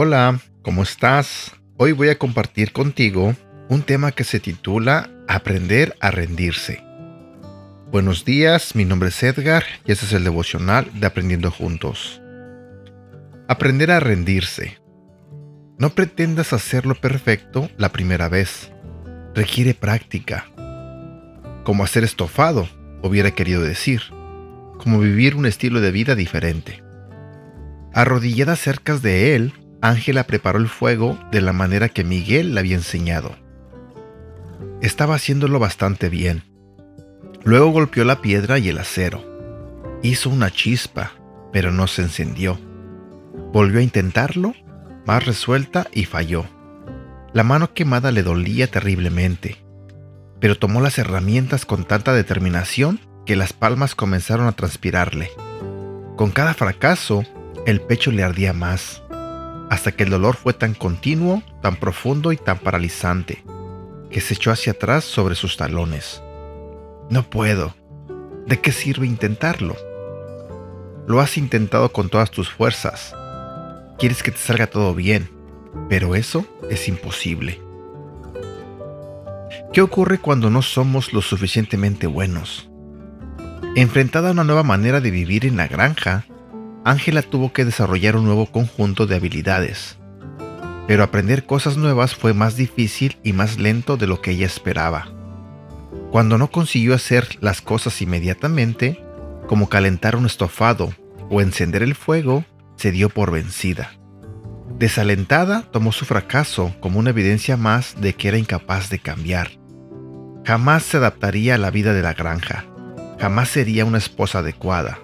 Hola, ¿cómo estás? Hoy voy a compartir contigo un tema que se titula Aprender a rendirse. Buenos días, mi nombre es Edgar y este es el devocional de Aprendiendo Juntos. Aprender a rendirse. No pretendas hacerlo perfecto la primera vez. Requiere práctica. Como hacer estofado, hubiera querido decir. Como vivir un estilo de vida diferente. Arrodillada cerca de él, Ángela preparó el fuego de la manera que Miguel le había enseñado. Estaba haciéndolo bastante bien. Luego golpeó la piedra y el acero. Hizo una chispa, pero no se encendió. Volvió a intentarlo, más resuelta, y falló. La mano quemada le dolía terriblemente, pero tomó las herramientas con tanta determinación que las palmas comenzaron a transpirarle. Con cada fracaso, el pecho le ardía más hasta que el dolor fue tan continuo, tan profundo y tan paralizante, que se echó hacia atrás sobre sus talones. No puedo. ¿De qué sirve intentarlo? Lo has intentado con todas tus fuerzas. Quieres que te salga todo bien, pero eso es imposible. ¿Qué ocurre cuando no somos lo suficientemente buenos? Enfrentada a una nueva manera de vivir en la granja, Ángela tuvo que desarrollar un nuevo conjunto de habilidades. Pero aprender cosas nuevas fue más difícil y más lento de lo que ella esperaba. Cuando no consiguió hacer las cosas inmediatamente, como calentar un estofado o encender el fuego, se dio por vencida. Desalentada, tomó su fracaso como una evidencia más de que era incapaz de cambiar. Jamás se adaptaría a la vida de la granja. Jamás sería una esposa adecuada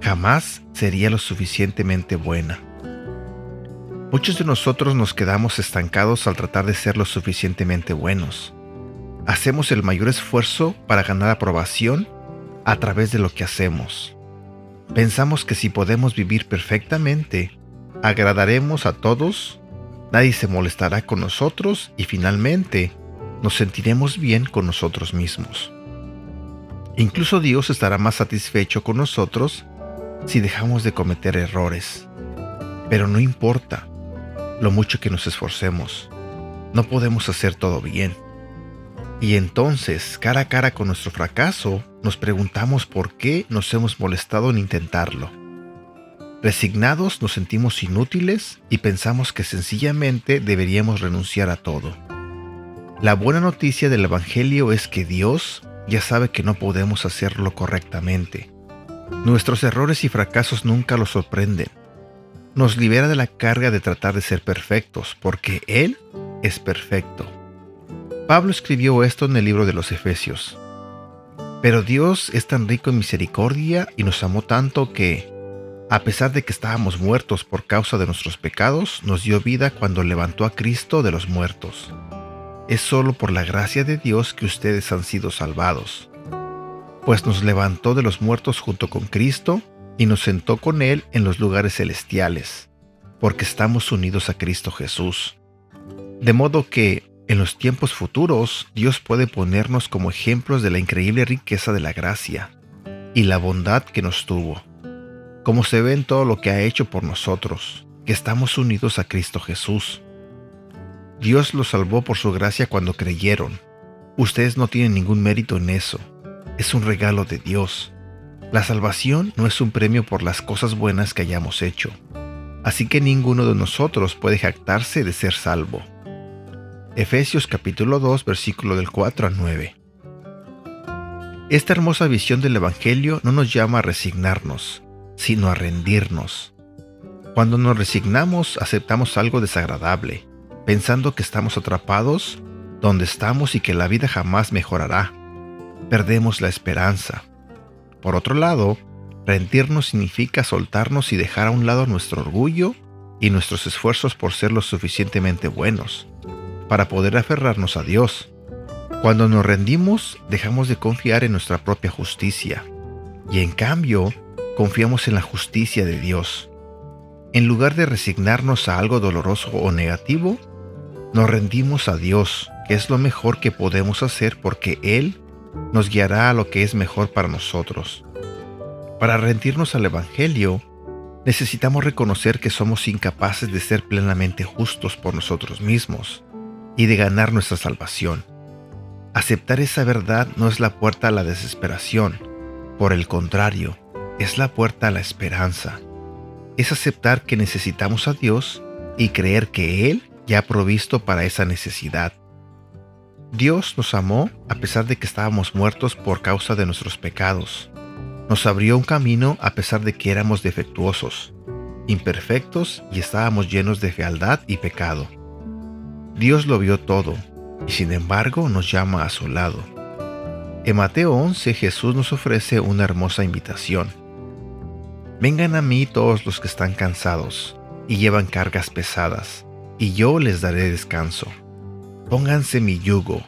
jamás sería lo suficientemente buena. Muchos de nosotros nos quedamos estancados al tratar de ser lo suficientemente buenos. Hacemos el mayor esfuerzo para ganar aprobación a través de lo que hacemos. Pensamos que si podemos vivir perfectamente, agradaremos a todos, nadie se molestará con nosotros y finalmente nos sentiremos bien con nosotros mismos. Incluso Dios estará más satisfecho con nosotros si dejamos de cometer errores. Pero no importa lo mucho que nos esforcemos, no podemos hacer todo bien. Y entonces, cara a cara con nuestro fracaso, nos preguntamos por qué nos hemos molestado en intentarlo. Resignados nos sentimos inútiles y pensamos que sencillamente deberíamos renunciar a todo. La buena noticia del Evangelio es que Dios ya sabe que no podemos hacerlo correctamente Nuestros errores y fracasos nunca los sorprenden. Nos libera de la carga de tratar de ser perfectos, porque Él es perfecto. Pablo escribió esto en el libro de los Efesios. Pero Dios es tan rico en misericordia y nos amó tanto que, a pesar de que estábamos muertos por causa de nuestros pecados, nos dio vida cuando levantó a Cristo de los muertos. Es solo por la gracia de Dios que ustedes han sido salvados pues nos levantó de los muertos junto con Cristo y nos sentó con Él en los lugares celestiales, porque estamos unidos a Cristo Jesús. De modo que, en los tiempos futuros, Dios puede ponernos como ejemplos de la increíble riqueza de la gracia y la bondad que nos tuvo, como se ve en todo lo que ha hecho por nosotros, que estamos unidos a Cristo Jesús. Dios los salvó por su gracia cuando creyeron. Ustedes no tienen ningún mérito en eso es un regalo de Dios. La salvación no es un premio por las cosas buenas que hayamos hecho, así que ninguno de nosotros puede jactarse de ser salvo. Efesios capítulo 2 versículo del 4 al 9. Esta hermosa visión del Evangelio no nos llama a resignarnos, sino a rendirnos. Cuando nos resignamos aceptamos algo desagradable, pensando que estamos atrapados donde estamos y que la vida jamás mejorará perdemos la esperanza. Por otro lado, rendirnos significa soltarnos y dejar a un lado nuestro orgullo y nuestros esfuerzos por ser lo suficientemente buenos, para poder aferrarnos a Dios. Cuando nos rendimos, dejamos de confiar en nuestra propia justicia, y en cambio, confiamos en la justicia de Dios. En lugar de resignarnos a algo doloroso o negativo, nos rendimos a Dios, que es lo mejor que podemos hacer porque Él nos guiará a lo que es mejor para nosotros. Para rendirnos al Evangelio, necesitamos reconocer que somos incapaces de ser plenamente justos por nosotros mismos y de ganar nuestra salvación. Aceptar esa verdad no es la puerta a la desesperación, por el contrario, es la puerta a la esperanza. Es aceptar que necesitamos a Dios y creer que Él ya ha provisto para esa necesidad. Dios nos amó a pesar de que estábamos muertos por causa de nuestros pecados. Nos abrió un camino a pesar de que éramos defectuosos, imperfectos y estábamos llenos de fealdad y pecado. Dios lo vio todo y sin embargo nos llama a su lado. En Mateo 11 Jesús nos ofrece una hermosa invitación. Vengan a mí todos los que están cansados y llevan cargas pesadas, y yo les daré descanso. Pónganse mi yugo,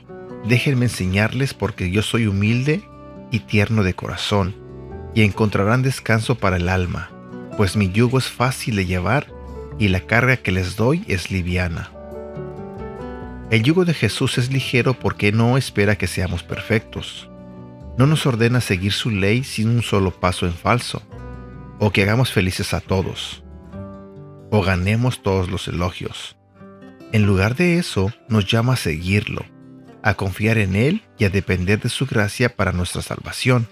déjenme enseñarles porque yo soy humilde y tierno de corazón, y encontrarán descanso para el alma, pues mi yugo es fácil de llevar y la carga que les doy es liviana. El yugo de Jesús es ligero porque no espera que seamos perfectos. No nos ordena seguir su ley sin un solo paso en falso, o que hagamos felices a todos, o ganemos todos los elogios. En lugar de eso, nos llama a seguirlo, a confiar en Él y a depender de su gracia para nuestra salvación.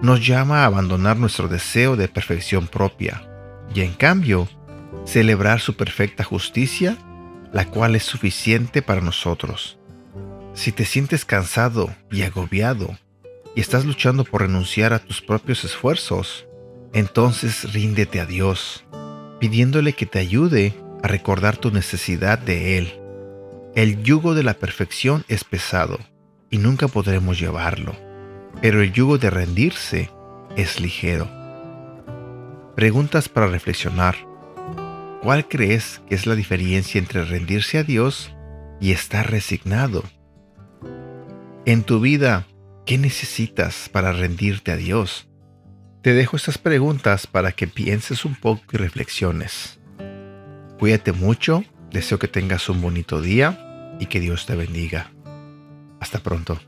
Nos llama a abandonar nuestro deseo de perfección propia y en cambio, celebrar su perfecta justicia, la cual es suficiente para nosotros. Si te sientes cansado y agobiado y estás luchando por renunciar a tus propios esfuerzos, entonces ríndete a Dios, pidiéndole que te ayude a recordar tu necesidad de Él. El yugo de la perfección es pesado y nunca podremos llevarlo, pero el yugo de rendirse es ligero. Preguntas para reflexionar. ¿Cuál crees que es la diferencia entre rendirse a Dios y estar resignado? En tu vida, ¿qué necesitas para rendirte a Dios? Te dejo estas preguntas para que pienses un poco y reflexiones. Cuídate mucho, deseo que tengas un bonito día y que Dios te bendiga. Hasta pronto.